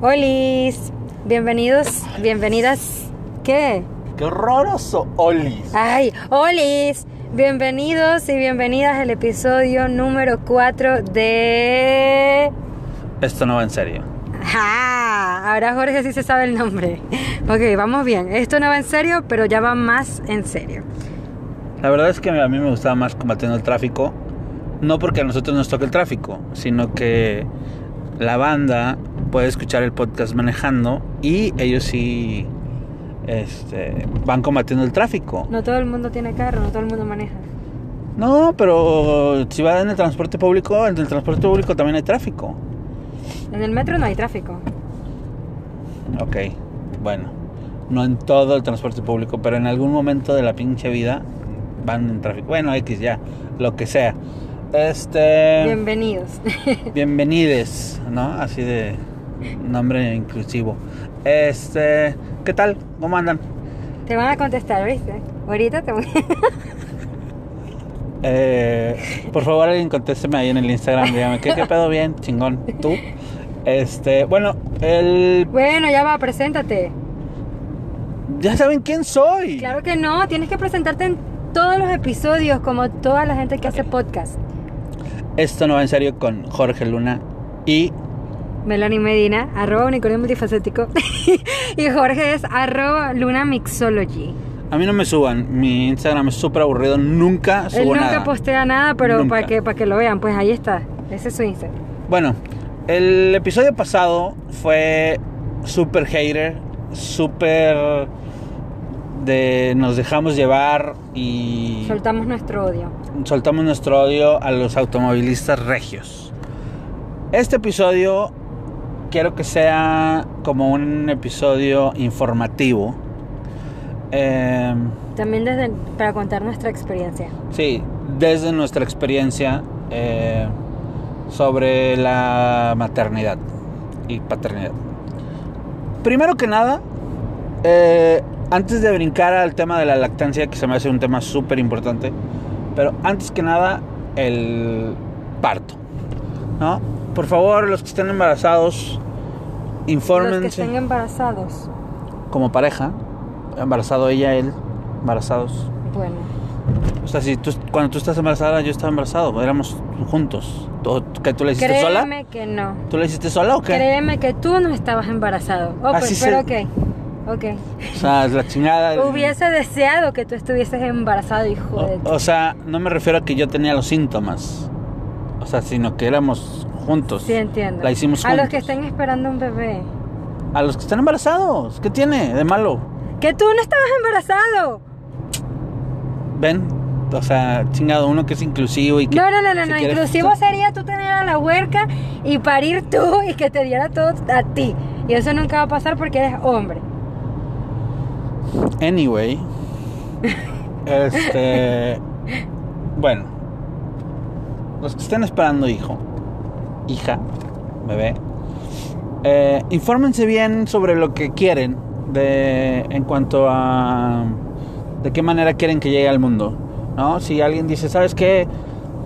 Olis, bienvenidos, bienvenidas. ¿Qué? ¡Qué horroroso, Olis! Ay, Olis, bienvenidos y bienvenidas al episodio número 4 de... Esto no va en serio. Ah, ahora Jorge sí se sabe el nombre. Ok, vamos bien. Esto no va en serio, pero ya va más en serio. La verdad es que a mí me gustaba más combatiendo el tráfico. No porque a nosotros nos toque el tráfico, sino que la banda puede escuchar el podcast manejando y ellos sí este, van combatiendo el tráfico. No todo el mundo tiene carro, no todo el mundo maneja. No, pero si va en el transporte público, en el transporte público también hay tráfico. En el metro no hay tráfico. Ok, bueno, no en todo el transporte público, pero en algún momento de la pinche vida van en tráfico. Bueno, X ya, lo que sea. Este. Bienvenidos. Bienvenides, ¿no? Así de nombre inclusivo. Este, ¿qué tal? ¿Cómo andan? Te van a contestar, ¿viste? Ahorita te voy Eh, por favor, alguien contésteme ahí en el Instagram. Dígame, ¿qué, qué pedo bien? Chingón. ¿Tú? Este, bueno, el. Bueno, ya va, preséntate. Ya saben quién soy. Claro que no, tienes que presentarte en todos los episodios, como toda la gente que hace podcast. Esto no va en serio con Jorge Luna y Melanie Medina, arroba unicornio multifacético. y Jorge es arroba Luna Mixology. a mí no me suban. Mi Instagram es súper aburrido. Nunca Él subo nunca nada. postea nada, pero Nunca. para que, para que lo vean, pues ahí está. Ese es su Instagram. Bueno, el episodio pasado fue súper hater, súper de nos dejamos llevar y Soltamos nuestro odio. soltamos nuestro odio a los automovilistas regios. Este episodio quiero que sea como un episodio informativo. Eh, También desde, para contar nuestra experiencia. sí, desde nuestra experiencia eh, sobre la maternidad y paternidad. Primero que nada, eh, antes de brincar al tema de la lactancia, que se me hace un tema súper importante, pero antes que nada, el parto. ¿No? Por favor, los que estén embarazados, Los que infórmense estén embarazados. como pareja, embarazado ella, él, embarazados. Bueno, O sea, si tú, cuando tú estás embarazada, yo estaba embarazado, éramos juntos. ¿Tú, que tú la hiciste sola? créeme que no. ¿Tú la hiciste sola o qué? Créeme que tú no estabas embarazado. Oh, Así pues, se- pero ok. Ok. O sea, la chingada. Hubiese deseado que tú estuvieses embarazado, hijo de... O, o sea, no me refiero a que yo tenía los síntomas. O sea, sino que éramos juntos. Sí, entiendo. La hicimos A juntos. los que estén esperando un bebé. A los que están embarazados. ¿Qué tiene de malo? ¡Que tú no estabas embarazado! ¿Ven? O sea, chingado, uno que es inclusivo y que... No, no, no, no, se no. Inclusivo sería tú tener a la huerca y parir tú y que te diera todo a ti. Y eso nunca va a pasar porque eres hombre. Anyway. este. Bueno. Los que estén esperando hijo, hija, bebé, eh, infórmense bien sobre lo que quieren de, en cuanto a de qué manera quieren que llegue al mundo. ¿no? Si alguien dice, ¿sabes qué?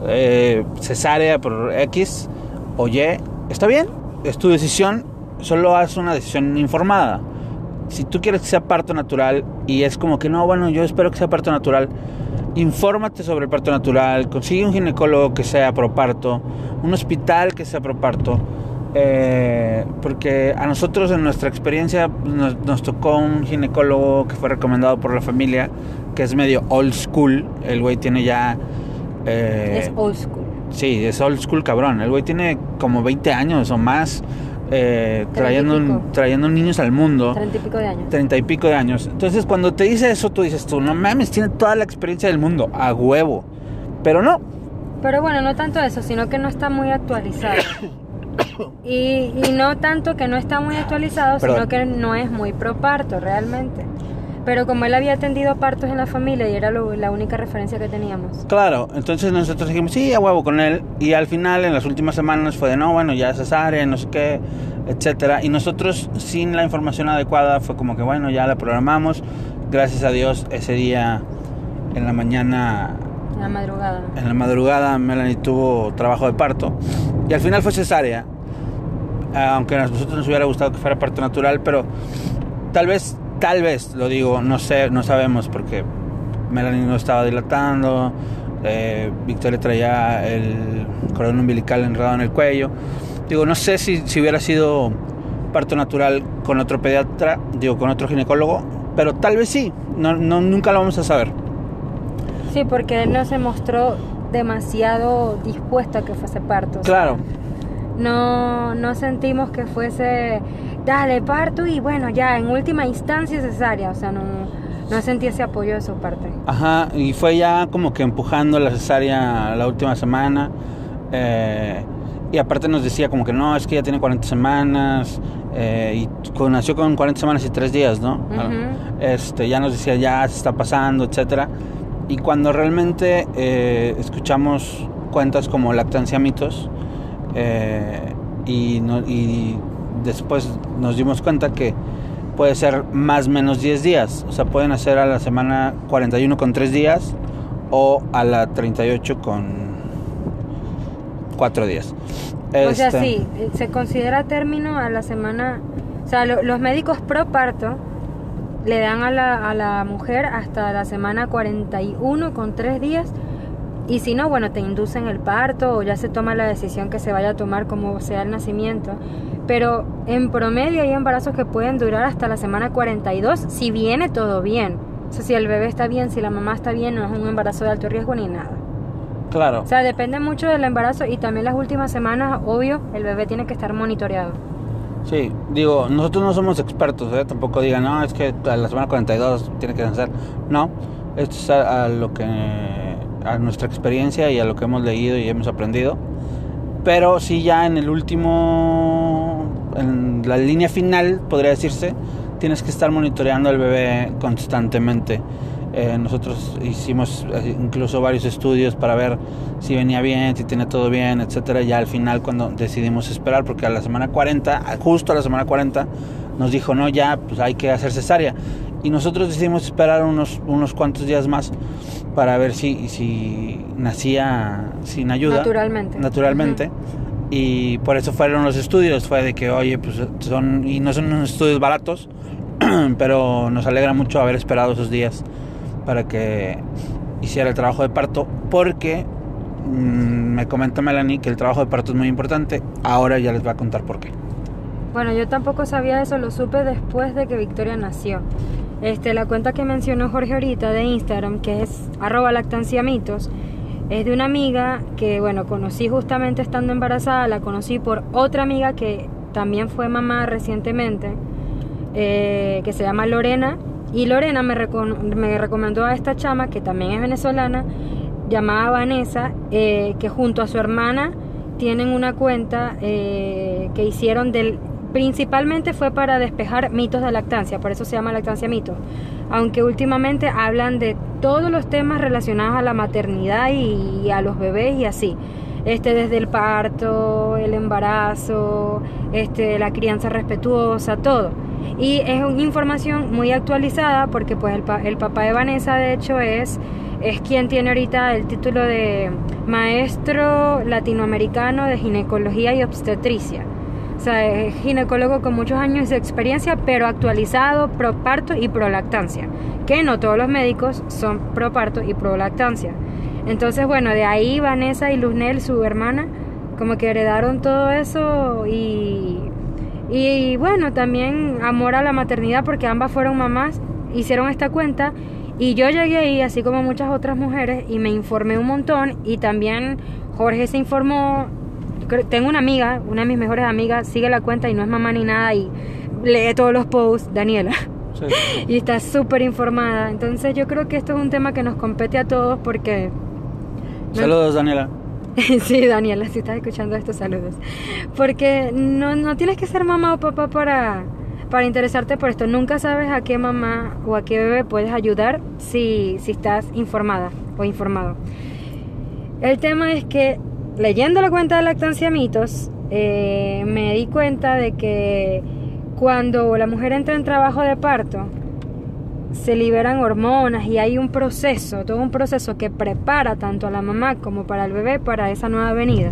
Eh, cesárea por X o Y, está bien, es tu decisión, solo haz una decisión informada si tú quieres que sea parto natural y es como que no, bueno, yo espero que sea parto natural, infórmate sobre el parto natural, consigue un ginecólogo que sea pro parto, un hospital que sea pro parto, eh, porque a nosotros en nuestra experiencia nos, nos tocó un ginecólogo que fue recomendado por la familia, que es medio old school, el güey tiene ya... eh, es old school. Sí, es old school cabrón. El güey tiene como 20 años o más eh, trayendo, trayendo niños al mundo. Treinta y pico de años. Treinta y pico de años. Entonces, cuando te dice eso, tú dices tú, no mames, tiene toda la experiencia del mundo, a huevo. Pero no. Pero bueno, no tanto eso, sino que no está muy actualizado. Y, y no tanto que no está muy actualizado, sino que no es muy pro parto realmente. Pero como él había atendido partos en la familia y era lo- la única referencia que teníamos. Claro, entonces nosotros dijimos, sí, a huevo con él. Y al final, en las últimas semanas, fue de, no, bueno, ya cesárea, no sé qué, etcétera. Y nosotros, sin la información adecuada, fue como que, bueno, ya la programamos. Gracias a Dios, ese día en la mañana En la madrugada. en la madrugada Melanie tuvo trabajo de parto y al final fue cesárea. Aunque a nosotros nos hubiera gustado que fuera parto natural, pero tal vez, tal vez, lo digo, no sé, no sabemos porque Melanie no estaba dilatando, eh, Victoria traía el cordón umbilical enredado en el cuello. Digo, no sé si, si hubiera sido parto natural con otro pediatra, digo, con otro ginecólogo, pero tal vez sí, no, no, nunca lo vamos a saber. Sí, porque él no se mostró demasiado dispuesto a que fuese parto. o sea, Claro, no, no sentimos que fuese, dale, parto y bueno, ya, en última instancia cesárea. O sea, no, no sentí ese apoyo de su parte. Ajá, y fue ya como que empujando la cesárea la última semana. eh, y aparte nos decía como que no, es que ya tiene 40 semanas. eh, y con- nació con 40 semanas y 3 días, ¿no? Ujú. este, ya nos decía ya se está pasando, etcétera. Y cuando realmente eh, escuchamos cuentas como lactancia mitos eh, y, no- y después nos dimos cuenta que puede ser más o menos 10 días, o sea, pueden hacer a la semana 41 con 3 días o a la 38 con 4 días. O sea, Este, sí, se considera término a la semana. O sea, lo- los médicos pro parto le dan a la, a la mujer hasta la semana 41 con 3 días. Y si no, bueno, te inducen el parto o ya se toma la decisión que se vaya a tomar como sea el nacimiento. Pero en promedio hay embarazos que pueden durar hasta la semana 42 si viene todo bien. O sea, si el bebé está bien, si la mamá está bien, no es un embarazo de alto riesgo ni nada. Claro. O sea, depende mucho del embarazo y también las últimas semanas, obvio, el bebé tiene que estar monitoreado. Sí, digo, nosotros no somos expertos, ¿eh? tampoco digan, no, es que a la semana 42 tiene que nacer. No, esto es a, a lo que, a nuestra experiencia y a lo que hemos leído y hemos aprendido. Pero sí ya en el último, en la línea final, podría decirse, tienes que estar monitoreando al bebé constantemente. Eh, nosotros hicimos eh, incluso varios estudios para ver si venía bien, si tenía todo bien, etcétera. Ya al final cuando decidimos esperar, porque a la semana 40, a- justo a la semana 40, nos dijo, no, ya, pues hay que hacer cesárea. Y nosotros decidimos esperar unos, unos cuantos días más para ver si, si nacía sin ayuda. Naturalmente. Naturalmente. Y por eso fueron los estudios. Fue de que, oye, pues son, y no son unos estudios baratos, pero nos alegra mucho haber esperado esos días para que hiciera el trabajo de parto, porque mm, me comenta Melanie que el trabajo de parto es muy importante. Ahora ya les va a contar por qué. Bueno, yo tampoco sabía eso, lo supe después de que Victoria nació. Este, la cuenta que mencionó Jorge ahorita de Instagram, que es arroba lactanciamitos, es de una amiga que, bueno, conocí justamente estando embarazada, la conocí por otra amiga que también fue mamá recientemente, eh, que se llama Lorena, y Lorena me, recon- me recomendó a esta chama, que también es venezolana, llamada Vanessa, eh, que junto a su hermana tienen una cuenta eh, que hicieron del principalmente fue para despejar mitos de lactancia, por eso se llama lactancia mito. Aunque últimamente hablan de todos los temas relacionados a la maternidad y, a los bebés y así. Este desde el parto, el embarazo, este la crianza respetuosa, todo. Y es una información muy actualizada porque pues el, pa- el papá de Vanessa de hecho es es quien tiene ahorita el título de maestro latinoamericano de ginecología y obstetricia. O sea, es ginecólogo con muchos años de experiencia, pero actualizado, pro parto y pro lactancia. Que no todos los médicos son pro parto y pro lactancia. Entonces, bueno, de ahí Vanessa y Luznel, su hermana, como que heredaron todo eso y, y bueno, también amor a la maternidad porque ambas fueron mamás, hicieron esta cuenta y yo llegué ahí, así como muchas otras mujeres, y me informé un montón y también Jorge se informó. Tengo una amiga, una de mis mejores amigas, sigue la cuenta y no es mamá ni nada y lee todos los posts, Daniela, y está súper informada. Entonces yo creo que esto es un tema que nos compete a todos porque... no- Saludos, Daniela. sí, Daniela, si estás escuchando estos saludos. Porque no, no tienes que ser mamá o papá para, para interesarte por esto. Nunca sabes a qué mamá o a qué bebé puedes ayudar si, si estás informada o informado. El tema es que leyendo la cuenta de Lactancia Mitos, eh, me di cuenta de que cuando la mujer entra en trabajo de parto, se liberan hormonas y hay un proceso, todo un proceso que prepara tanto a la mamá como para el bebé para esa nueva venida.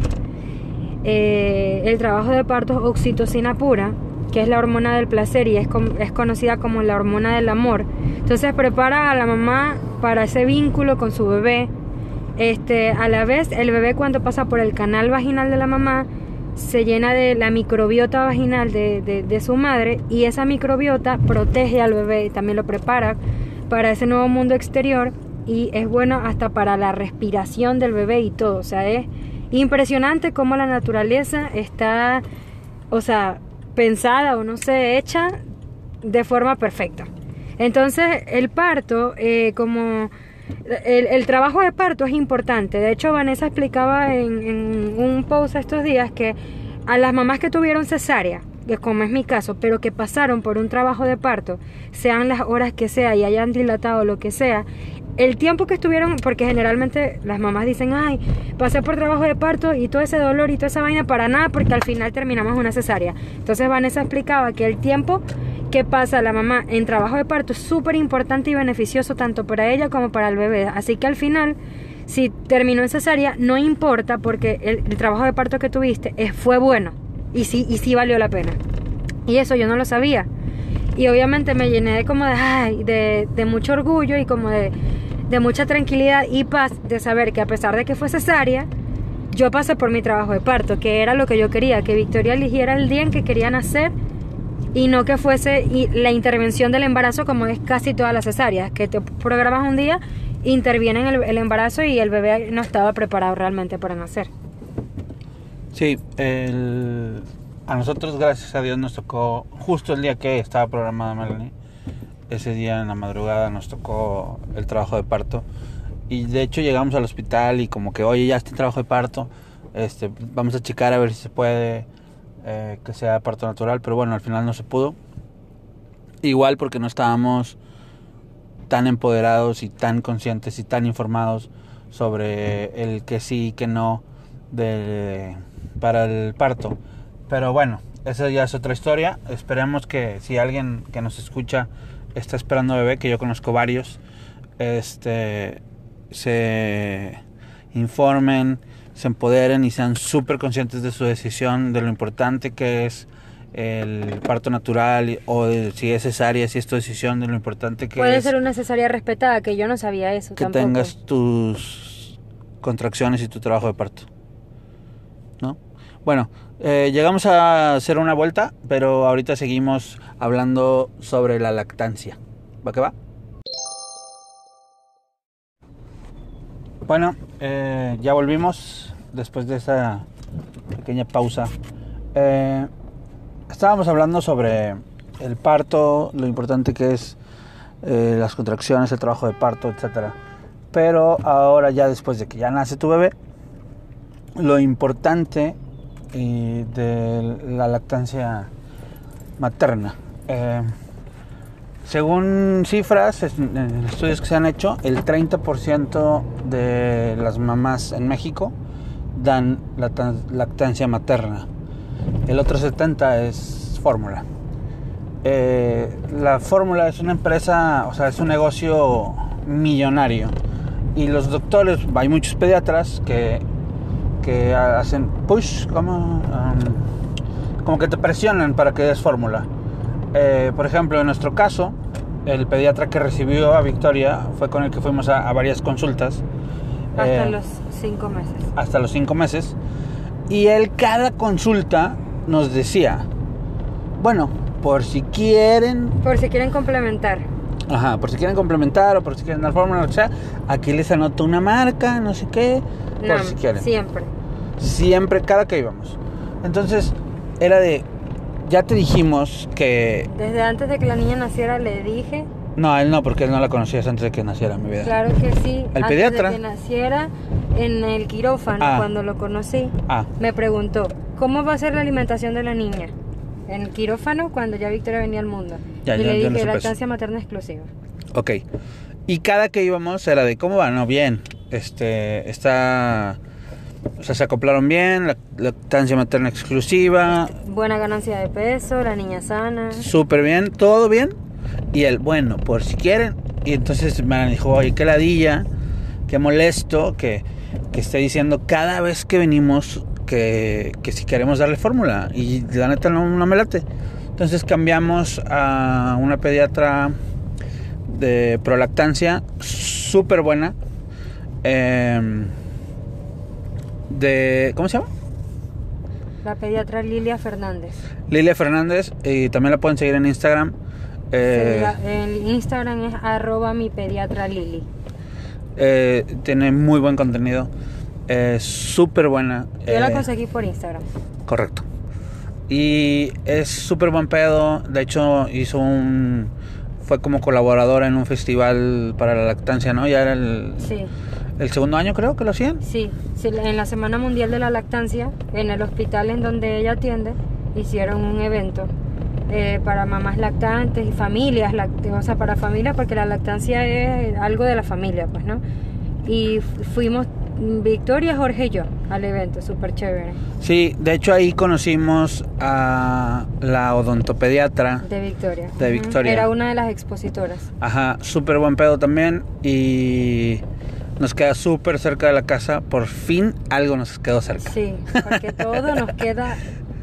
Eh, el trabajo de parto es oxitocina pura, que es la hormona del placer y es, es conocida como la hormona del amor. Entonces prepara a la mamá para ese vínculo con su bebé. Este, a la vez, el bebé cuando pasa por el canal vaginal de la mamá, se llena de la microbiota vaginal de, su madre y esa microbiota protege al bebé, también lo prepara para ese nuevo mundo exterior y es bueno hasta para la respiración del bebé y todo. O sea, es impresionante cómo la naturaleza está, o sea, pensada o no sé, hecha de forma perfecta. Entonces, el parto, eh, como el, trabajo de parto es importante. De hecho, Vanessa explicaba en, un post estos días que a las mamás que tuvieron cesárea, que como es mi caso, pero que pasaron por un trabajo de parto, sean las horas que sea y hayan dilatado lo que sea, el tiempo que estuvieron, porque generalmente las mamás dicen, ay, pasé por trabajo de parto y todo ese dolor y toda esa vaina para nada, porque al final terminamos una cesárea. Entonces Vanessa explicaba que el tiempo que pasa la mamá en trabajo de parto es súper importante y beneficioso tanto para ella como para el bebé. Así que al final, si terminó en cesárea, no importa porque el, trabajo de parto que tuviste fue bueno y sí, y sí valió la pena. Y eso yo no lo sabía. Y obviamente me llené de como de, mucho orgullo y como de, de mucha tranquilidad y paz de saber que a pesar de que fue cesárea, yo pasé por mi trabajo de parto, que era lo que yo quería, que Victoria eligiera el día en que quería nacer y no que fuese la intervención del embarazo como es casi todas las cesáreas, que te programas un día, interviene en el, embarazo y el bebé no estaba preparado realmente para nacer. Sí, a nosotros gracias a Dios nos tocó justo el día que estaba programada Melanie, ese día en la madrugada nos tocó el trabajo de parto y de hecho llegamos al hospital y como que oye ya está el trabajo de parto, este, vamos a checar a ver si se puede eh, que sea parto natural, pero bueno, al final no se pudo. Igual porque no estábamos tan empoderados y tan conscientes y tan informados sobre el que sí y que no de, para el parto. Pero bueno, esa ya es otra historia. Esperemos que si alguien que nos escucha está esperando bebé, que yo conozco varios, este se informen se empoderen y sean súper conscientes de su decisión, de lo importante que es el parto natural o si es cesárea, si es tu decisión, de lo importante que Puede es. ser una cesárea respetada, que yo no sabía eso. Que tengas tus contracciones y tu trabajo de parto. ¿No? Bueno, eh, llegamos a hacer una vuelta, pero ahorita seguimos hablando sobre la lactancia. ¿Va que va? Bueno, eh, ya volvimos después de esa pequeña pausa. Eh, estábamos hablando sobre el parto, lo importante que es eh, las contracciones, el trabajo de parto, etc. Pero ahora ya después de que ya nace tu bebé, lo importante de la lactancia materna. Según cifras, en estudios que se han hecho, el 30% de las mamás en México dan lactancia materna. El otro 70% es fórmula. Eh, la fórmula es una empresa, o sea, es un negocio millonario. Y los doctores, hay muchos pediatras que, que hacen push, como, um, como que te presionan para que des fórmula. Eh, por ejemplo, en nuestro caso, el pediatra que recibió a Victoria fue con el que fuimos a, varias consultas. Hasta eh, los cinco meses. Hasta los cinco meses. Y él cada consulta nos decía, bueno, por si quieren... Por si quieren complementar. Ajá, por si quieren complementar o por si quieren dar fórmula, o sea, aquí les anoto una marca, no sé qué, por si quieren. Siempre. Siempre, cada que íbamos. Entonces, era de, ya te dijimos que... Desde antes de que la niña naciera le dije... No, él no, porque él no la conocías antes de que naciera, mi vida. Claro que sí. ¿El antes pediatra? de que naciera, en el quirófano, Ah. cuando lo conocí, Ah, me preguntó, ¿cómo va a ser la alimentación de la niña? En el quirófano, cuando ya Victoria venía al mundo. Ya, y ya, le no dije, eso. lactancia materna exclusiva. ok. Y cada que íbamos era de, ¿cómo va? No, bien. Este, está... O sea, se acoplaron bien, la lactancia materna exclusiva, Buena ganancia de peso, la niña sana. súper bien, todo bien. Y él, bueno, por si quieren. Y entonces me dijo, oye, qué ladilla, qué molesto que, que esté diciendo cada vez que venimos que, que si queremos darle fórmula. Y la neta no, no me late. Entonces cambiamos a una pediatra de prolactancia súper buena. em, de, ¿Cómo se llama? La pediatra Lilia Fernández. Lilia Fernández. Y también la pueden seguir en Instagram. Eh, el Instagram es arroba mi pediatra Lili. eh, tiene muy buen contenido. Es súper buena. Yo la eh, conseguí por Instagram. Correcto. Y es súper buen pedo. De hecho, hizo un. Fue como colaboradora en un festival para la lactancia, ¿no? Ya era el, Sí, el segundo año, creo que lo hacían. sí, sí, En la Semana Mundial de la Lactancia, en el hospital en donde ella atiende, hicieron un evento eh, para mamás lactantes y familias, lact- o sea, para familias, porque la lactancia es algo de la familia, pues, ¿no? Y fu- fuimos Victoria, Jorge y yo al evento, súper chévere, Sí, de hecho ahí conocimos a la odontopediatra. de Victoria. De. Victoria. Era una de las expositoras. Ajá, súper buen pedo también. Y nos queda súper cerca de la casa. Por fin algo nos quedó cerca. Sí, porque todo nos queda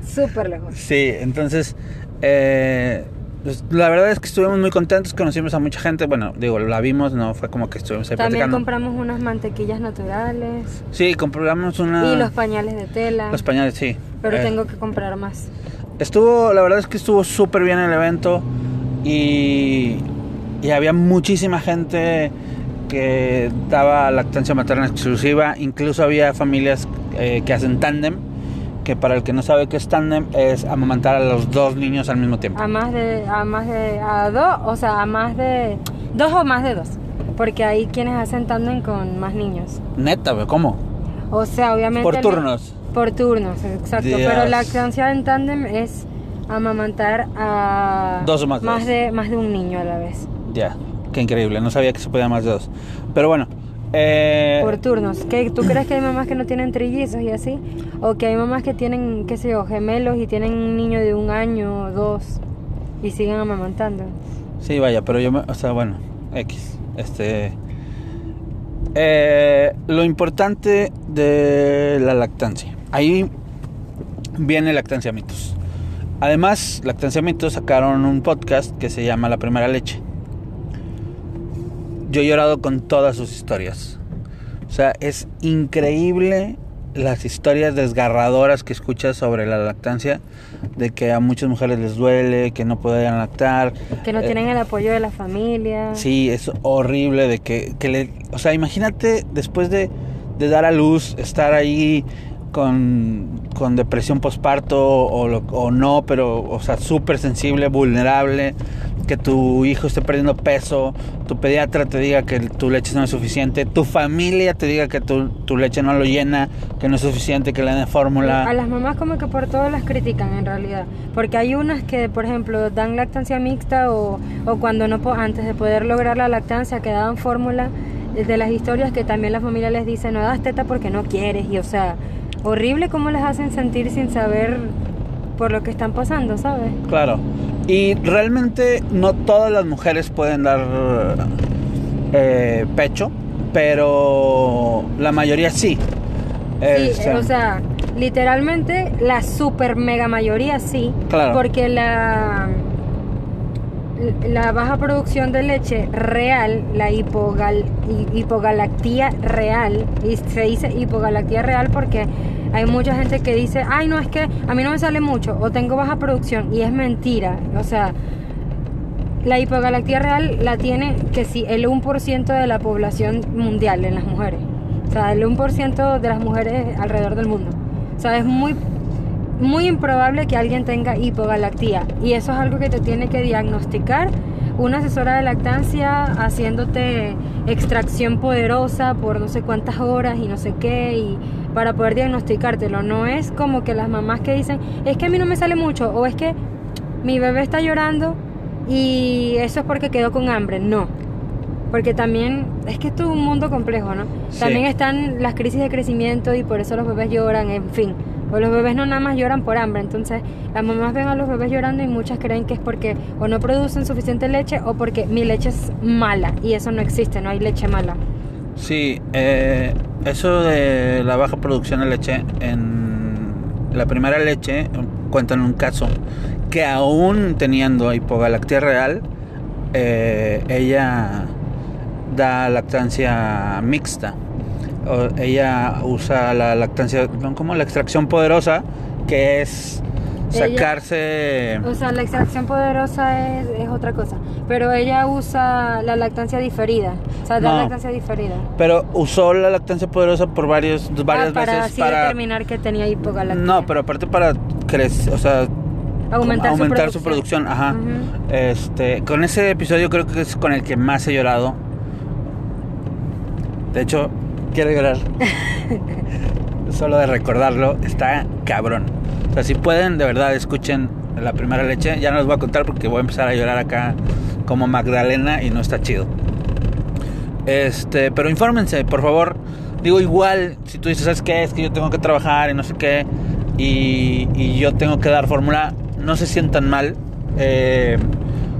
súper lejos. Sí, entonces, eh, pues, la verdad es que estuvimos muy contentos, conocimos a mucha gente, bueno, digo, la vimos, no fue como que estuvimos ahí También platicando. compramos unas mantequillas naturales Sí, compramos una... y los pañales de tela, los pañales, sí. pero Eh, tengo que comprar más. Estuvo, la verdad es que estuvo súper bien el evento y, y había muchísima gente que daba lactancia materna exclusiva, incluso había familias eh, que hacen tándem, que para el que no sabe qué es tándem es amamantar a los dos niños al mismo tiempo. A más de, a más de, a dos, o sea, a más de, dos o más de dos, porque hay quienes hacen tándem con más niños. Neta, ¿cómo? O sea, obviamente... Por el- turnos. Por turnos, exacto. Dios. Pero lactancia en tándem es amamantar a... Dos o más más dos. de, más de un niño a la vez. Ya, qué increíble, no sabía que se podía más de dos. Pero bueno, eh, Por turnos. ¿Qué, ¿Tú crees que hay mamás que no tienen trillizos y así? ¿O que hay mamás que tienen, qué sé yo, gemelos y tienen un niño de un año o dos y siguen amamantando? sí, vaya, pero yo, me, o sea, bueno, X, este... eh, lo importante de la lactancia. Ahí viene Lactancia Mitos. Además, Lactancia Mitos sacaron un podcast que se llama La Primera Leche. Yo he llorado con todas sus historias. O sea, es increíble las historias desgarradoras que escuchas sobre la lactancia, de que a muchas mujeres les duele, que no pueden lactar. Que no Eh, tienen el apoyo de la familia. Sí, es horrible de que, que le... O sea, imagínate después de, de dar a luz, estar ahí con, con depresión postparto o, o no, pero, o sea, súper sensible, vulnerable, que tu hijo esté perdiendo peso, tu pediatra te diga que tu leche no es suficiente, tu familia te diga que tu, tu leche no lo llena, que no es suficiente, que le den A fórmula. las mamás como que por todo las critican en realidad. Porque hay unas que, por ejemplo, dan lactancia mixta o, o cuando no antes de poder lograr la lactancia que daban fórmula eh, de las historias que también la familia les dice no das teta porque no quieres y o sea, horrible cómo les hacen sentir sin saber por lo que están pasando, ¿sabes? Claro. Y realmente no todas las mujeres pueden dar eh, pecho, pero la mayoría sí. Sí, Este, eh, o sea, literalmente la super mega mayoría sí, Claro. porque la la baja producción de leche real, la hipogal, hi- hipogalactia real, y se dice hipogalactia real porque hay mucha gente que dice, ay no, es que a mí no me sale mucho o tengo baja producción y es mentira, o sea, la hipogalactia real la tiene que sí, el 1% de la población mundial en las mujeres. O sea, el 1% de las mujeres alrededor del mundo. O sea, es muy, muy improbable que alguien tenga hipogalactia. Y eso es algo que te tiene que diagnosticar una asesora de lactancia haciéndote extracción poderosa por no sé cuántas horas y no sé qué. Y para poder diagnosticártelo. No es como que las mamás que dicen, es que a mí no me sale mucho. O es que mi bebé está llorando y eso es porque quedó con hambre. No. Porque también es que esto es un mundo complejo, ¿no? Sí. También están las crisis de crecimiento y por eso los bebés lloran, en fin. O los bebés no nada más lloran por hambre. Entonces, las mamás ven a los bebés llorando y muchas creen que es porque o no producen suficiente leche o porque mi leche es mala. Y eso no existe, no hay leche mala. Sí, eh, eso de la baja producción de leche en la primera leche cuentan un caso que aún teniendo hipogalactia real, eh, ella da lactancia mixta. Ella usa la lactancia, como la extracción poderosa, que es sacarse... o sea, la extracción poderosa es, es, otra cosa, pero ella usa la lactancia diferida, o sea, da lactancia diferida. Pero usó la lactancia poderosa por varios, varias ah, para veces así para determinar que tenía hipogalactia. No, pero aparte para crecer, o sea, aumentar, aumentar su producción, ajá. Este, con ese episodio creo que es con el que más he llorado. De hecho, quiero llorar. Solo de recordarlo, está cabrón. O sea, si pueden, de verdad, escuchen la primera leche. Ya no les voy a contar porque voy a empezar a llorar acá como Magdalena y no está chido. Este, pero infórmense, por favor. Digo, igual, si tú dices, ¿sabes qué? Es que yo tengo que trabajar y no sé qué, y, y yo tengo que dar fórmula, no se sientan mal. Eh,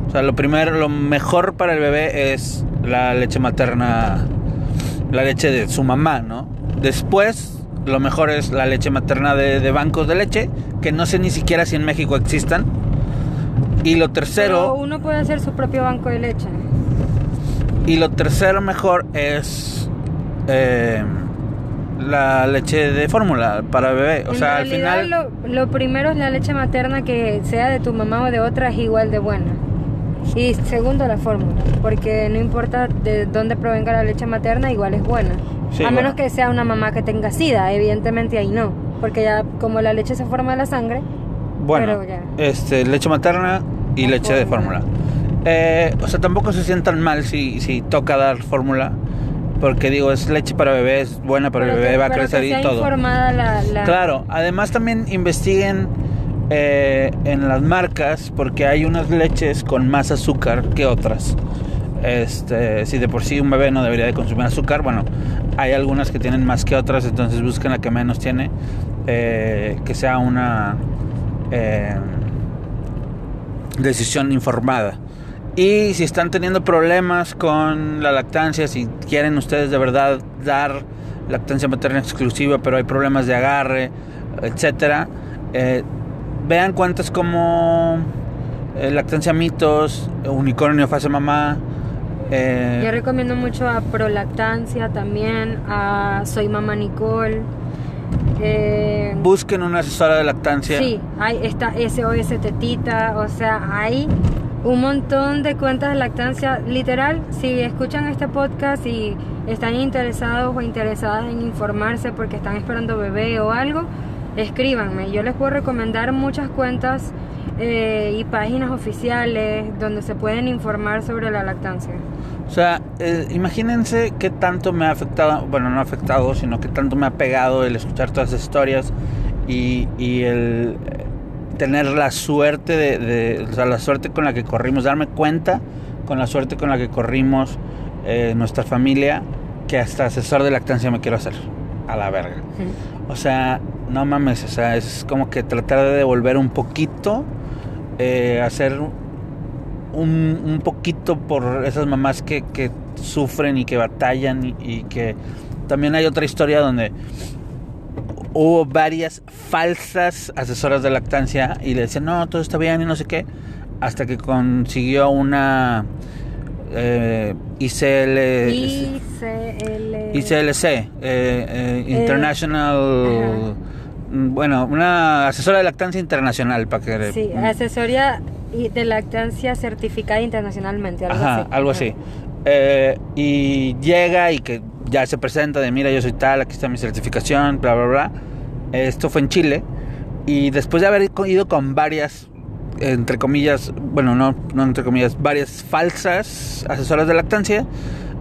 o sea, lo primero, lo mejor para el bebé es la leche materna, la leche de su mamá, ¿no? Después, lo mejor es la leche materna de, bancos de leche, que no sé ni siquiera si en México existan. Y lo tercero... uno puede hacer su propio banco de leche. Y lo tercero mejor es... Eh, la leche de fórmula para bebé. O sea, al final. Lo, lo, primero es la leche materna que sea de tu mamá o de otra es igual de buena. Y segundo, la fórmula. Porque no importa de dónde provenga la leche materna, igual es buena. a menos que sea una mamá que tenga sida, evidentemente ahí no. Porque ya, como la leche se forma de la sangre. Bueno, este, leche materna y leche de fórmula. Eh, o sea, tampoco se sientan mal si, si toca dar fórmula porque digo, es leche para bebé, es buena para el bebé, va a crecer y todo. Informada la, Claro, además también investiguen eh, en las marcas, porque hay unas leches con más azúcar que otras. Este, si de por sí un bebé no debería de consumir azúcar, bueno, hay algunas que tienen más que otras, entonces busquen la que menos tiene, eh, que sea una eh, decisión informada. Y si están teniendo problemas con la lactancia, si quieren ustedes de verdad dar lactancia materna exclusiva, pero hay problemas de agarre, etcétera, eh, vean cuentas como eh, lactancia mitos, unicornio fase mamá. Eh, Yo recomiendo mucho a Prolactancia también, a Soy Mamá Nicole. Busquen una asesora de lactancia. Sí, hay esta SOS Tetita, o sea, hay un montón de cuentas de lactancia. Literal, si escuchan este podcast y están interesados o interesadas en informarse porque están esperando bebé o algo, escríbanme. Yo les puedo recomendar muchas cuentas eh, y páginas oficiales donde se pueden informar sobre la lactancia. O sea, eh, imagínense qué tanto me ha afectado, bueno, no ha afectado, sino que tanto me ha pegado el escuchar todas las historias y, y el tener la suerte de, o sea, la suerte con la que corrimos, darme cuenta con la suerte con la que corrimos eh, nuestra familia, que hasta asesor de lactancia me quiero hacer. A la verga. O sea, no mames, o sea, es como que tratar de devolver un poquito, eh, hacer un, un, poquito por esas mamás que, que sufren y que batallan y, y que también hay otra historia donde hubo varias falsas asesoras de lactancia y le decían, no, todo está bien y no sé qué, hasta que consiguió una eh, ICL, ICL, ICLC, eh, eh, International, bueno, una asesora de lactancia internacional, para que... Sí, asesoría de lactancia certificada internacionalmente, algo Ajá, así. algo así. Eh, y llega y que ya se presenta de mira yo soy tal, aquí está mi certificación, bla bla bla. Esto fue en Chile y después de haber ido con varias entre comillas, bueno, no, no entre comillas, varias falsas asesoras de lactancia,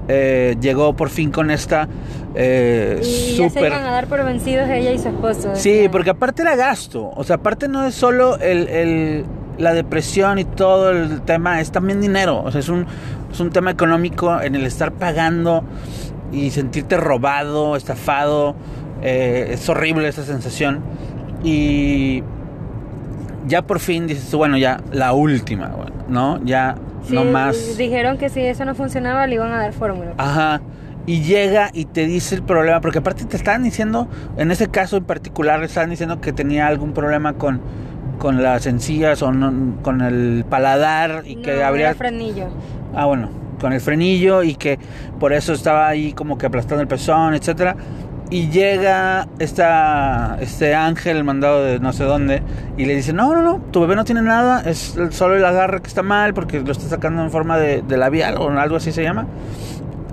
eh, llegó por fin con esta eh, y ya se iban a dar por vencidos ella y su esposo. Sí, porque aparte era gasto, o sea, aparte no es solo el, el, la depresión y todo el tema, es también dinero, o sea, es un, es un tema económico en el estar pagando y sentirte robado, estafado. Eh, es horrible esa sensación. Y ya por fin dices, bueno, ya la última, ¿no? Ya Sí, no más. Dijeron que si eso no funcionaba le iban a dar fórmula. Ajá. Y llega y te dice el problema, porque aparte te estaban diciendo, en ese caso en particular, le estaban diciendo que tenía algún problema con, con las encías o no- con el paladar y que habría... era frenillo. Ah, bueno, con el frenillo y que por eso estaba ahí como que aplastando el pezón, etcétera. Y llega esta, este ángel mandado de no sé dónde y le dice, no, no, no, tu bebé no tiene nada, es solo el agarre que está mal porque lo está sacando en forma de, de labial o algo así se llama.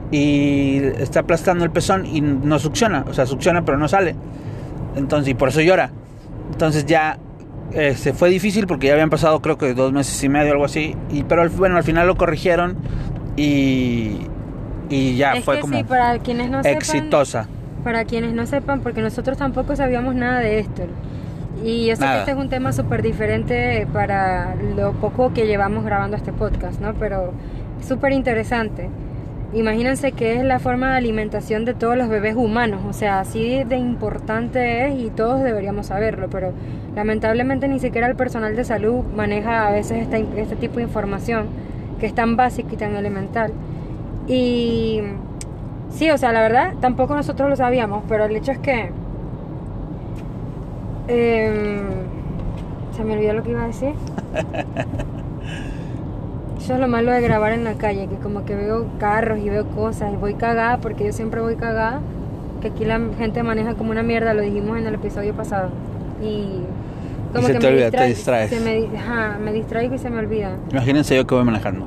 Y está aplastando el pezón y no succiona, o sea, succiona pero no sale. Entonces, y por eso llora. Entonces ya se fue difícil porque ya habían pasado creo que dos meses y medio, algo así. Y, pero al- bueno, al final lo corrigieron y, y ya es fue que como sí, para quienes no sepan, exitosa. Para quienes no sepan, porque nosotros tampoco sabíamos nada de esto. Y yo sé Nada. que este es un tema súper diferente para lo poco que llevamos grabando este podcast, ¿no? Pero súper interesante. Imagínense que es la forma de alimentación de todos los bebés humanos, o sea, así de importante es y todos deberíamos saberlo, pero lamentablemente ni siquiera el personal de salud maneja a veces esta, este tipo de información que es tan básica y tan elemental. Y sí, o sea, la verdad, tampoco nosotros lo sabíamos, pero el hecho es que... em, se me olvidó lo que iba a decir. Eso es lo malo de grabar en la calle, que como que veo carros y veo cosas y voy cagada, porque yo siempre voy cagada, que aquí la gente maneja como una mierda, lo dijimos en el episodio pasado. Y como se que te me, olvida, te distrae- distraes. se me, ajá, me distraigo y se me olvida. Imagínense yo que voy manejando.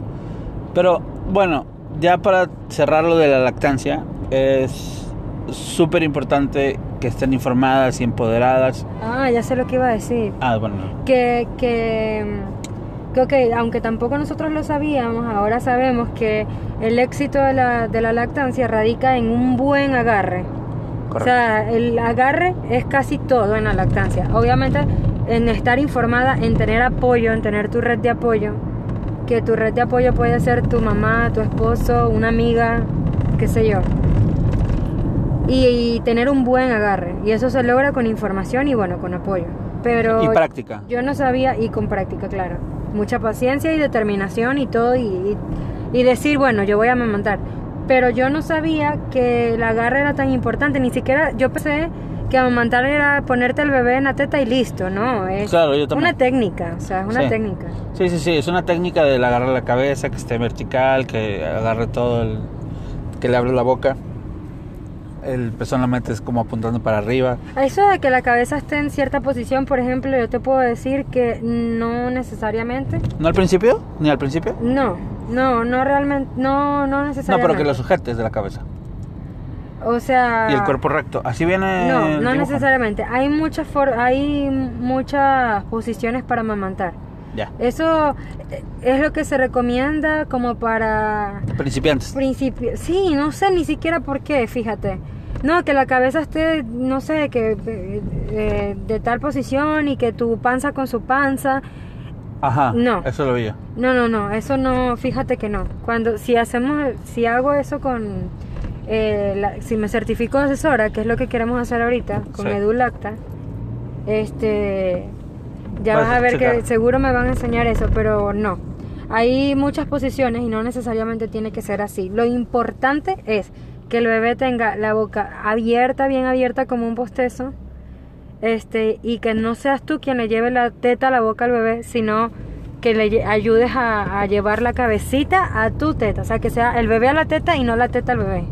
Pero bueno, ya para cerrar lo de la lactancia, es súper importante que estén informadas y empoderadas. Ah, ya sé lo que iba a decir. Ah, bueno, que, que, que, ok, aunque tampoco nosotros lo sabíamos, ahora sabemos que el éxito de la, de la lactancia radica en un buen agarre. O correcto. sea, el agarre es casi todo en la lactancia. Obviamente, en estar informada, en tener apoyo, en tener tu red de apoyo. Que tu red de apoyo puede ser tu mamá, tu esposo, una amiga, qué sé yo. Y, y tener un buen agarre. Y eso se logra con información y bueno, con apoyo. Pero y práctica. yo no sabía, y con práctica, claro. Mucha paciencia y determinación y todo, y, y- y decir, bueno, yo voy a amamantar. Pero yo no sabía que el agarre era tan importante, ni siquiera yo pensé que amamantar era ponerte el bebé en la teta y listo, ¿no? Es Claro, yo también. una técnica, o sea, es una Sí. técnica. Sí, sí, sí, es una técnica del agarrar la cabeza, que esté vertical, que agarre todo, el, que le abre la boca. El pezón lo metes como apuntando para arriba. Eso de que la cabeza esté en cierta posición, por ejemplo, yo te puedo decir que no necesariamente. ¿No al principio? ¿Ni al principio? No, no, no realmente, no, no No, necesariamente. pero que lo sujetes de la cabeza. O sea... Y el cuerpo recto. Así viene. No, el no dibujo. necesariamente. Hay muchas for- hay muchas posiciones para amamantar. Ya. Eso eh, es lo que se recomienda como para Principiantes. principio. Sí, no sé ni siquiera por qué, fíjate. No, que la cabeza esté, no sé, que eh, eh, de tal posición y que tu panza con su panza. Ajá. No. Eso lo vi yo. No, no, no, eso no, fíjate que no. Cuando, si hacemos, si hago eso con, eh, la- si me certifico de asesora, que es lo que queremos hacer ahorita con Sí. EduLacta, este, ya Vas vas a ver que seguro me van a enseñar eso, pero no. Hay muchas posiciones y no necesariamente tiene que ser así. Lo importante es que el bebé tenga la boca abierta, bien abierta como un postezo, este, y que no seas tú quien le lleve la teta a la boca al bebé, sino que le ayudes a, a llevar la cabecita a tu teta, o sea, que sea el bebé a la teta y no la teta al bebé.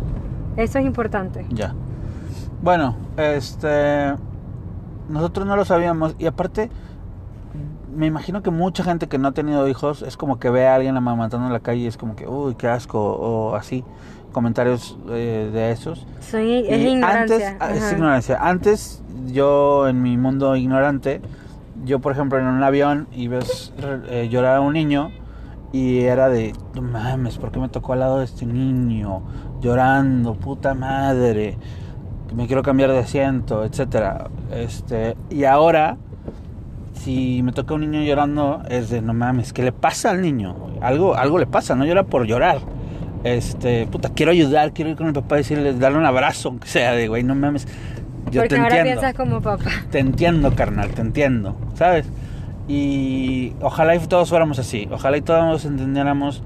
Eso es importante. Ya. Bueno, este. Nosotros no lo sabíamos. Y aparte, me imagino que mucha gente que no ha tenido hijos es como que ve a alguien amamantando en la calle y es como que, uy, qué asco, o así. Comentarios eh, de esos. Soy, es Y ignorancia. Antes, ah, es ignorancia. Antes, yo en mi mundo ignorante, yo por ejemplo en un avión y ves eh, llorar a un niño y era de, no mames, ¿por qué me tocó al lado de este niño? Llorando, puta madre, me quiero cambiar de asiento, etcétera. Este, y ahora, si me toca un niño llorando, es de, no mames, ¿qué le pasa al niño? Algo, algo le pasa, no llora por llorar. Este, puta, quiero ayudar, quiero ir con el papá y decirle, darle un abrazo, aunque sea de, güey, no mames, Yo Porque te ahora entiendo. piensas como papá. Te entiendo, carnal, te entiendo, ¿sabes? Y ojalá y todos fuéramos así, ojalá y todos entendiéramos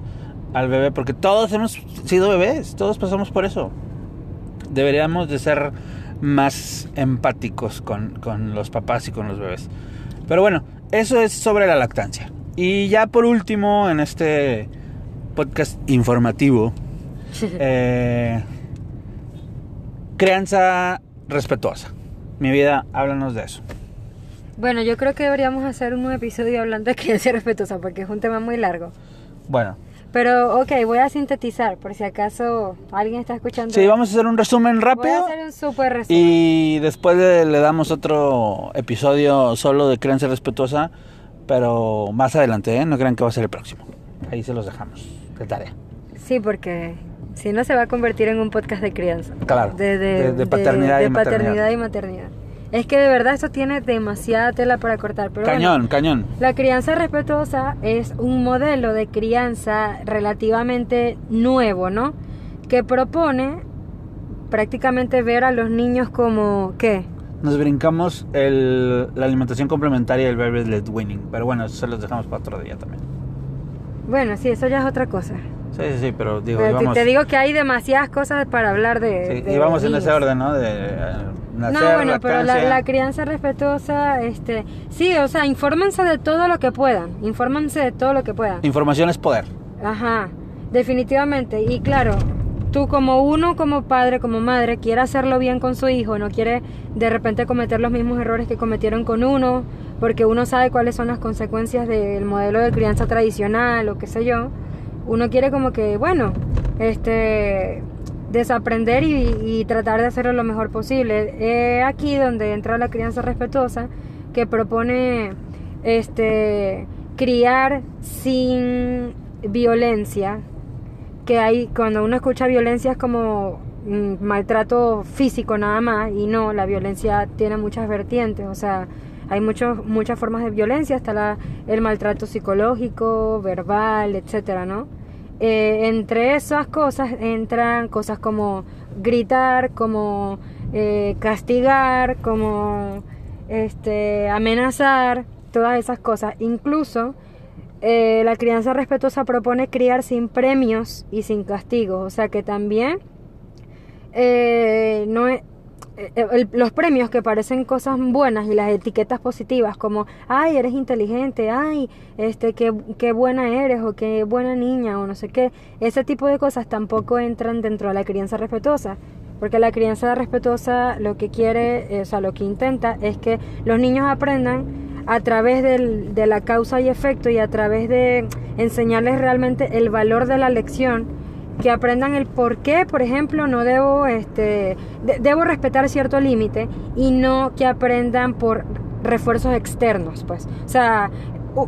al bebé, porque todos hemos sido bebés, todos pasamos por eso. Deberíamos de ser más empáticos con, con los papás y con los bebés. Pero bueno, eso es sobre la lactancia. Y ya por último, en este podcast informativo, eh, crianza respetuosa. Mi vida, háblanos de eso. Bueno, yo creo que deberíamos hacer un episodio hablando de crianza respetuosa porque es un tema muy largo. Bueno, Pero, ok, voy a sintetizar por si acaso alguien está escuchando. sí, vamos a hacer un resumen Voy a rápido hacer un súper resumen. y después le, le damos otro episodio solo de crianza respetuosa, pero más adelante, ¿eh? No crean que va a ser el próximo. Ahí se los dejamos, de tarea. Sí, porque si no se va a convertir en un podcast de crianza. Claro, De, de- de paternidad y maternidad. paternidad y maternidad. Es que de verdad esto tiene demasiada tela para cortar. Pero bueno, cañón, cañón. La crianza respetuosa es un modelo de crianza relativamente nuevo, ¿no? Que propone prácticamente ver a los niños como, ¿qué? Nos brincamos el- la alimentación complementaria y el baby led winning, pero bueno, eso se los dejamos para otro día también. Bueno, sí, eso ya es otra cosa. Sí, sí, sí, pero digo, Pero te- íbamos, te digo que hay demasiadas cosas para hablar de... sí, de íbamos en ese orden, ¿no? De nacer, No, bueno, pero la crianza respetuosa, este, sí, o sea, infórmense de todo lo que puedan, infórmense de todo lo que puedan. Información es poder. Ajá, definitivamente. Y claro, tú como uno, como padre, como madre, quiere hacerlo bien con su hijo, no quiere de repente cometer los mismos errores que cometieron con uno, porque uno sabe cuáles son las consecuencias del modelo de crianza tradicional o qué sé yo. Uno quiere como que, bueno, este desaprender y, tratar de hacerlo lo mejor posible. Eh, aquí donde entra la crianza respetuosa, que propone este criar sin violencia, que hay cuando uno escucha violencia es como mm, maltrato físico nada más y no, la violencia tiene muchas vertientes, o sea, hay muchos muchas formas de violencia, hasta la, el maltrato psicológico, verbal, etcétera, ¿no? Eh, entre esas cosas entran cosas como gritar, como eh, castigar, como este amenazar, todas esas cosas, incluso eh, la crianza respetuosa propone criar sin premios y sin castigos, o sea que también no es- el- los premios que parecen cosas buenas y las etiquetas positivas como ay eres inteligente ay este qué, qué buena eres o qué buena niña o no sé qué ese tipo de cosas tampoco entran dentro de la crianza respetuosa porque la crianza respetuosa lo que quiere eh, o sea lo que intenta es que los niños aprendan a través del- de la causa y efecto y a través de enseñarles realmente el valor de la lección que aprendan el por qué, por ejemplo, no debo, este, de- debo respetar cierto límite y no que aprendan por refuerzos externos, pues. O sea,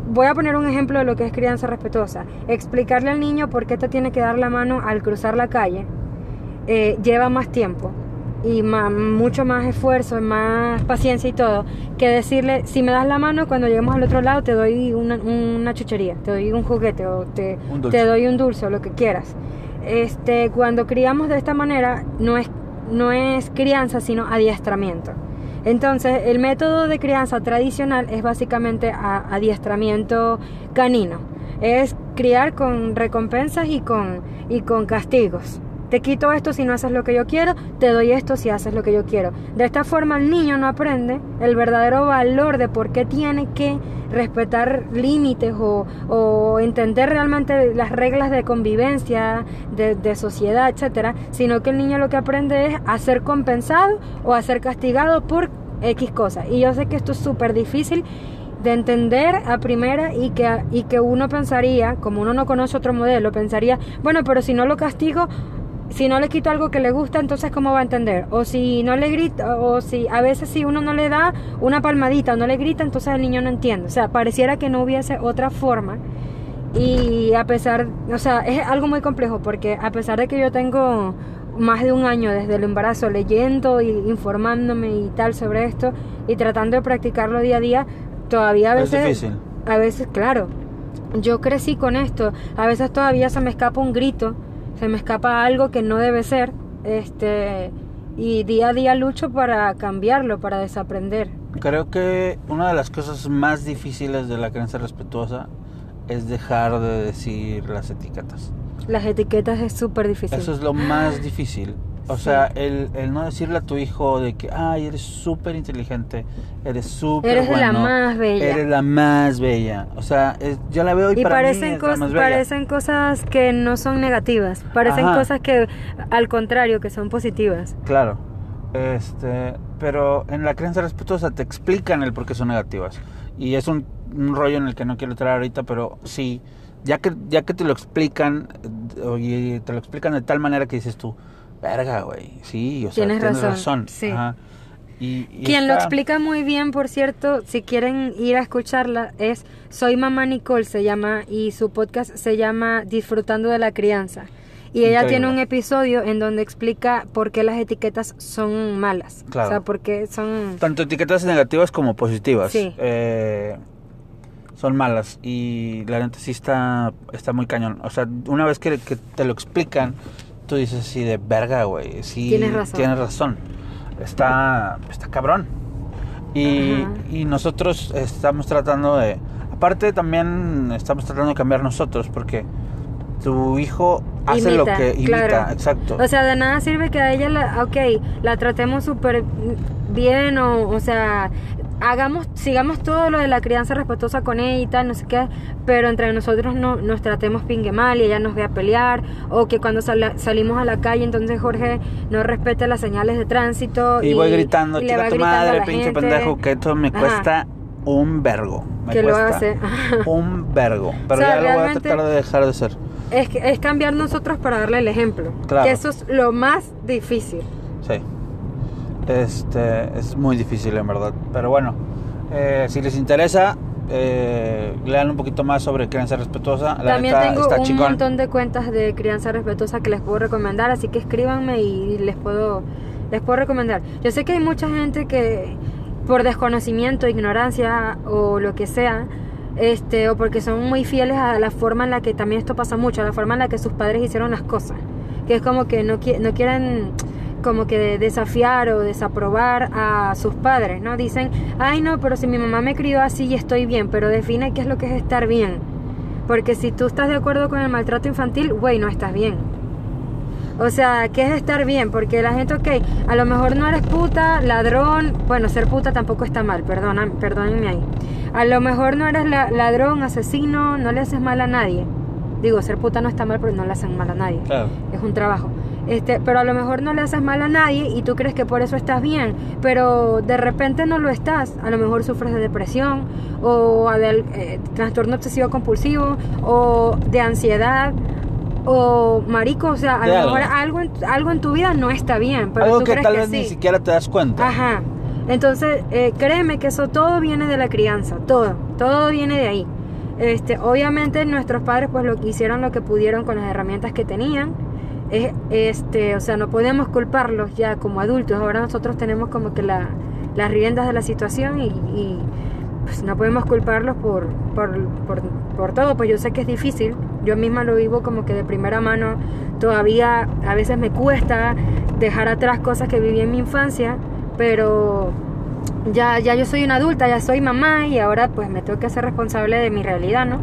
voy a poner un ejemplo de lo que es crianza respetuosa. Explicarle al niño por qué te tiene que dar la mano al cruzar la calle eh, lleva más tiempo y ma- mucho más esfuerzo, más paciencia y todo, que decirle, si me das la mano, cuando lleguemos al otro lado te doy una, una chuchería, te doy un juguete o te, te doy un dulce o lo que quieras. Este, cuando criamos de esta manera, no es, no es crianza, sino adiestramiento. Entonces, el método de crianza tradicional es básicamente adiestramiento canino. Es criar con recompensas y con, y con castigos. Te quito esto si no haces lo que yo quiero, te doy esto si haces lo que yo quiero. De esta forma el niño no aprende el verdadero valor de por qué tiene que respetar límites o, o entender realmente las reglas de convivencia, de, de sociedad, etcétera, sino que el niño lo que aprende es a ser compensado o a ser castigado por X cosas. Y yo sé que esto es súper difícil de entender a primera y que, y que uno pensaría, como uno no conoce otro modelo, pensaría, bueno, pero si no lo castigo, si no le quito algo que le gusta, entonces cómo va a entender? O si no le grita, o si a veces si uno no le da una palmadita o no le grita, entonces el niño no entiende. O sea, pareciera que no hubiese otra forma. Y a pesar, o sea, es algo muy complejo porque a pesar de que yo tengo más de un año desde el embarazo leyendo y informándome y tal sobre esto y tratando de practicarlo día a día, todavía a Es veces difícil. a veces, claro, yo crecí con esto, a veces todavía se me escapa un grito, se me escapa algo que no debe ser, este, y día a día lucho para cambiarlo, para desaprender. Creo que una de las cosas más difíciles de la creencia respetuosa es dejar de decir las etiquetas. Las etiquetas es súper difícil. Eso es lo más difícil. O sea, el, el, no decirle a tu hijo de que, ay, eres súper inteligente, eres súper Eres bueno, la más bella. Eres la más bella. O sea, es- yo la veo y, y para parecen, mí es la más bella. parecen cosas que no son negativas, parecen Ajá. cosas que al contrario, que son positivas. Claro. Este, pero en la creencia respetuosa te explican el por qué son negativas. Y es un, un rollo en el que no quiero entrar ahorita, pero sí, ya que, ya que te lo explican, eh, y te lo explican de tal manera que dices tú, verga, güey, sí, o sea, Tienes tienes, razón, razón. sí. Ajá. Y, y Quien lo explica muy bien, por cierto, si quieren ir a escucharla, es Soy Mamá Nicole, se llama, y su podcast se llama Disfrutando de la Crianza. Y ella Increíble. tiene un episodio en donde explica por qué las etiquetas son malas. Claro. O sea, por qué son... Tanto etiquetas negativas como positivas. Sí. eh, son malas. Y la neta sí está, está muy cañón. O sea, una vez que, que te lo explican, tú dices así de verga, güey. Sí, Tienes razón. Tienes razón. Está, está cabrón. Y, Ajá. y nosotros estamos tratando de... Aparte también estamos tratando de cambiar nosotros porque tu hijo hace lo que imita. claro. Exacto. O sea, de nada sirve que a ella, la, ok, la tratemos súper bien o, o sea, hagamos, sigamos todo lo de la crianza respetuosa con ella y tal, no sé qué, pero entre nosotros no nos tratemos pingue mal y ella nos vea pelear o que cuando sal- salimos a la calle entonces Jorge no respete las señales de tránsito Y, voy gritando, y chica tu madre, pinche gente. pendejo, que esto me Ajá. cuesta un vergo. Me Que lo cuesta hace. un vergo. Pero O sea, ya lo voy a tratar de dejar de ser. Es, es cambiar nosotros para darle el ejemplo, Claro. que eso es lo más difícil. Sí. Este, es muy difícil en verdad. Pero bueno, eh, si les interesa, eh, lean un poquito más sobre crianza respetuosa. La También neta, tengo está un chingón. montón de cuentas de crianza respetuosa que les puedo recomendar, así que escríbanme y les puedo les puedo recomendar. Yo sé que hay mucha gente que por desconocimiento, ignorancia o lo que sea, este o porque son muy fieles a la forma en la que también esto pasa mucho, a la forma en la que sus padres hicieron las cosas, que es como que no qui- no quieren como que desafiar o desaprobar a sus padres, ¿no? Dicen, ay no, pero si mi mamá me crió así y estoy bien, pero define qué es lo que es estar bien. Porque si tú estás de acuerdo con el maltrato infantil, güey, no estás bien. O sea, ¿qué es estar bien? Porque la gente, ok, a lo mejor no eres puta, ladrón, bueno, ser puta tampoco está mal, perdona, perdónenme ahí. A lo mejor no eres la- ladrón, asesino, no le haces mal a nadie. Digo, ser puta no está mal, pero no le hacen mal a nadie Claro. es un trabajo. Este, pero a lo mejor no le haces mal a nadie y tú crees que por eso estás bien, pero de repente no lo estás. A lo mejor sufres de depresión o de eh, trastorno obsesivo compulsivo o de ansiedad o marico, o sea, a lo algo. mejor algo en, algo en tu vida no está bien, pero Algo tú que crees tal que vez ni sí. siquiera te das cuenta. Ajá. Entonces, eh, créeme que eso todo viene de la crianza, todo, todo viene de ahí. Este, obviamente nuestros padres pues lo que hicieron lo que pudieron con las herramientas que tenían. Es, este, o sea, no podemos culparlos ya como adultos. Ahora nosotros tenemos como que la, las riendas de la situación y, y, pues no podemos culparlos por, por, por, por todo. Pues yo sé que es difícil. Yo misma lo vivo como que de primera mano. Todavía a veces me cuesta dejar atrás cosas que viví en mi infancia, pero ya, ya yo soy una adulta, ya soy mamá y ahora pues me tengo que hacer responsable de mi realidad, ¿no?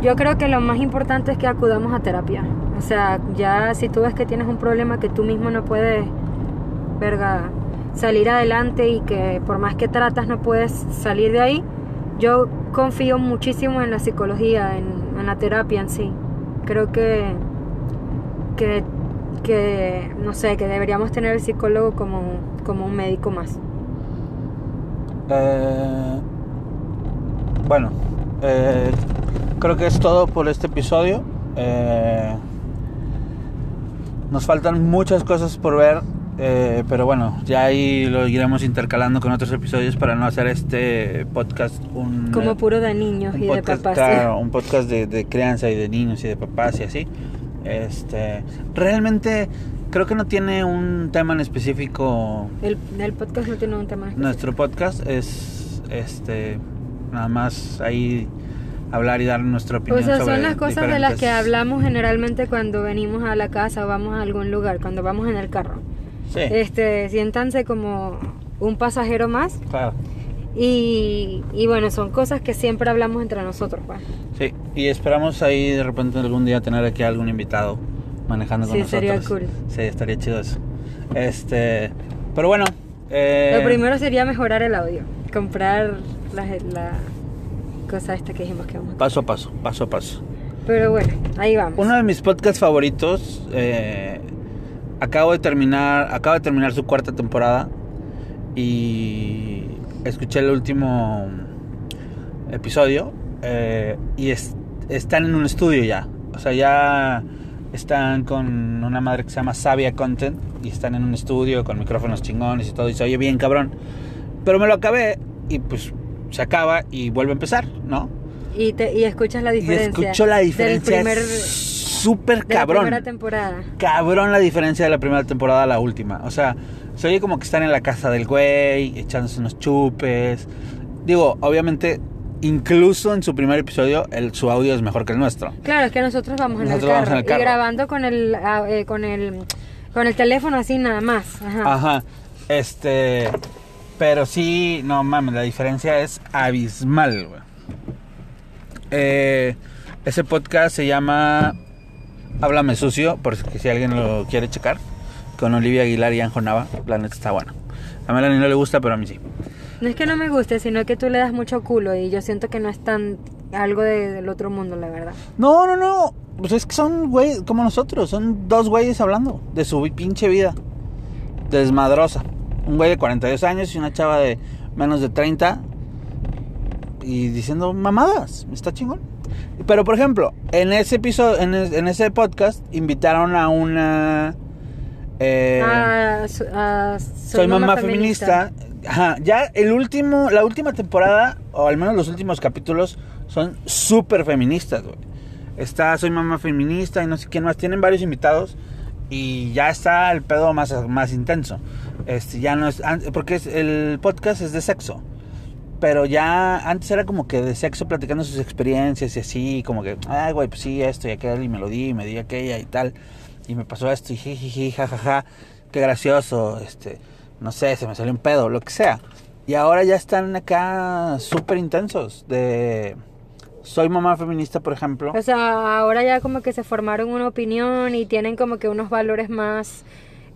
Yo creo que lo más importante es que acudamos a terapia. O sea, ya si tú ves que tienes un problema que tú mismo no puedes, salir adelante y que por más que tratas no puedes salir de ahí, yo confío muchísimo en la psicología, en, en la terapia en sí. Creo que, que, que, no sé, que deberíamos tener el psicólogo como, como un médico más. Eh, bueno, eh, creo que es todo por este episodio. Eh, nos faltan muchas cosas por ver, eh, pero bueno, ya ahí lo iremos intercalando con otros episodios para no hacer este podcast un Como puro de niños y podcast, de papás. claro, un podcast de, de crianza y de niños y de papás y así. Este, realmente creo que no tiene un tema en específico El, el podcast no tiene un tema específico. nuestro podcast es este nada más ahí hablar y dar nuestra opinión O sea, sobre son las cosas de las que hablamos generalmente cuando venimos a la casa o vamos a algún lugar, cuando vamos en el carro. Sí. Este, siéntanse como un pasajero más. Claro. Y, y bueno, son cosas que siempre hablamos entre nosotros, pues. Sí, y esperamos ahí de repente algún día tener aquí a algún invitado manejando con Sí, nosotros. sería cool. Sí, estaría chido eso. Este, pero bueno. eh, Lo primero sería mejorar el audio. Comprar la, la cosa esta que dijimos que vamos a Paso a paso, paso a paso. Pero bueno, ahí vamos. Uno de mis podcasts favoritos, eh, acabo de terminar, acaba de terminar su cuarta temporada y escuché el último episodio eh, y es- están en un estudio ya, o sea ya están con una madre que se llama Sabia Content y están en un estudio con micrófonos chingones y todo y se oye bien cabrón, pero me lo acabé y pues se acaba y vuelve a empezar, ¿no? Y, te, y escuchas la Y diferencia. escucho la diferencia. Del primer, súper de la cabrón. primera temporada. Cabrón la diferencia de la primera temporada a la última. O sea, se oye como que están en la casa del güey, echándose unos chupes. Digo, obviamente, incluso en su primer episodio, el, su audio es mejor que el nuestro. Claro, es que nosotros vamos en, Nosotros el, vamos en el carro. Y grabando con el, ah, eh, con el con el teléfono así nada más. Ajá. Ajá. Este. Pero sí, no mames, la diferencia es abismal, güey. Eh, ese podcast se llama Háblame Sucio, por si alguien lo quiere checar. Con Olivia Aguilar y Anjo Nava. La neta está bueno. A Melanie no le gusta, pero a mí sí. No es que no me guste, sino que tú le das mucho culo y yo siento que no es tan algo de- del otro mundo, la verdad. No, no, no. Pues es que son güey como nosotros. Son dos güeyes hablando de su pinche vida. Desmadrosa. Un güey de 42 años y una chava de menos de 30. Y diciendo mamadas. Está chingón. Pero por ejemplo, en ese episodio, en, es- en ese podcast, invitaron a una. eh, Ah, su- ah, soy, mamá, feminista. Ajá, ya el último, la última temporada, o al menos los últimos capítulos, son súper feministas, güey. Está Soy mamá feminista y no sé quién más. Tienen varios invitados y ya está el pedo más, más intenso. Este, ya no es, porque el podcast es de sexo. Pero ya antes era como que de sexo platicando sus experiencias y así, como que, ay, güey, pues sí, esto y aquel, y me lo di, y me di aquella y tal. Y me pasó esto y jijiji, jajaja, qué gracioso, este, no sé, se me salió un pedo, lo que sea. Y ahora ya están acá súper intensos de... Soy mamá feminista, por ejemplo. O sea, ahora ya como que se formaron una opinión y tienen como que unos valores más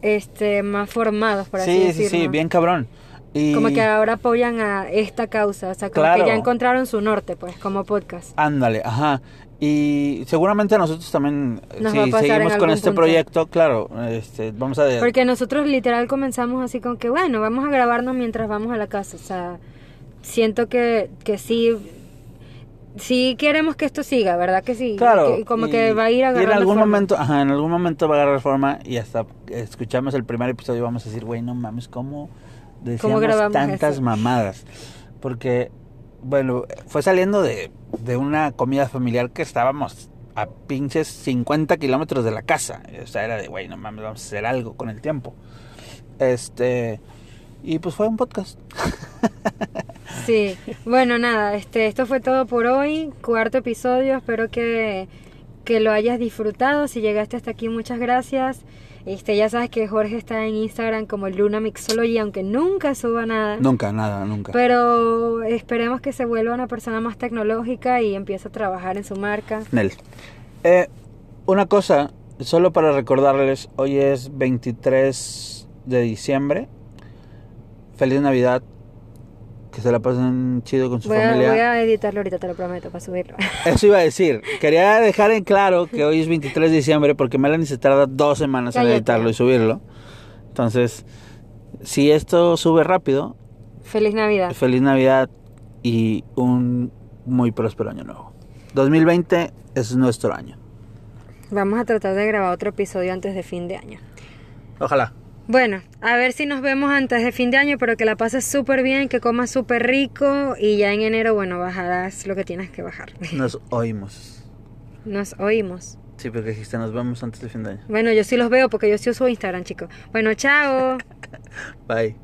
este más formados, por así sí, sí, decirlo. sí, bien cabrón. Y... Como que ahora apoyan a esta causa, o sea, como Claro. que ya encontraron su norte, pues, como podcast. Ándale, ajá. Y seguramente nosotros también, Nos si seguimos con este punto. proyecto, claro, este, vamos a... Porque nosotros literal comenzamos así con que, bueno, vamos a grabarnos mientras vamos a la casa. O sea, siento que, que sí, sí queremos que esto siga, ¿verdad? Que sí. Claro. Que- como y- que va a ir Y agarrando en algún forma. momento, ajá, en algún momento va a agarrar forma y hasta escuchamos el primer episodio y vamos a decir, güey, no mames, ¿cómo decíamos tantas eso? mamadas? Porque, bueno, fue saliendo de, de una comida familiar que estábamos a pinches 50 kilómetros de la casa. O sea, era de, güey, no mames, vamos a hacer algo con el tiempo. Este... Y pues fue un podcast. Sí, bueno, nada, este, esto fue todo por hoy, cuarto episodio, espero que, que lo hayas disfrutado, si llegaste hasta aquí muchas gracias, este, ya sabes que Jorge está en Instagram como Luna Mixology, aunque nunca suba nada, Nunca, nada, nunca. pero esperemos que se vuelva una persona más tecnológica y empiece a trabajar en su marca. Nel. Eh, una cosa, solo para recordarles, hoy es 23 de diciembre. Feliz Navidad. Que se la pasen chido con su Voy a, familia. voy a editarlo ahorita, te lo prometo, para subirlo. Eso iba a decir. Quería dejar en claro que hoy es 23 de diciembre porque Melanie se tarda dos semanas en editarlo y subirlo. Entonces, si esto sube rápido, Feliz Navidad. feliz Navidad y un muy próspero año nuevo. 2020 es nuestro año. Vamos a tratar de grabar otro episodio antes de fin de año. Ojalá. Bueno, a ver si nos vemos antes de fin de año, pero que la pases súper bien, que comas súper rico y ya en enero, bueno, bajarás lo que tienes que bajar. Nos oímos. Nos oímos. Sí, porque dijiste nos vemos antes del fin de año. Bueno, yo sí los veo porque yo sí uso Instagram, chicos. Bueno, chao. Bye.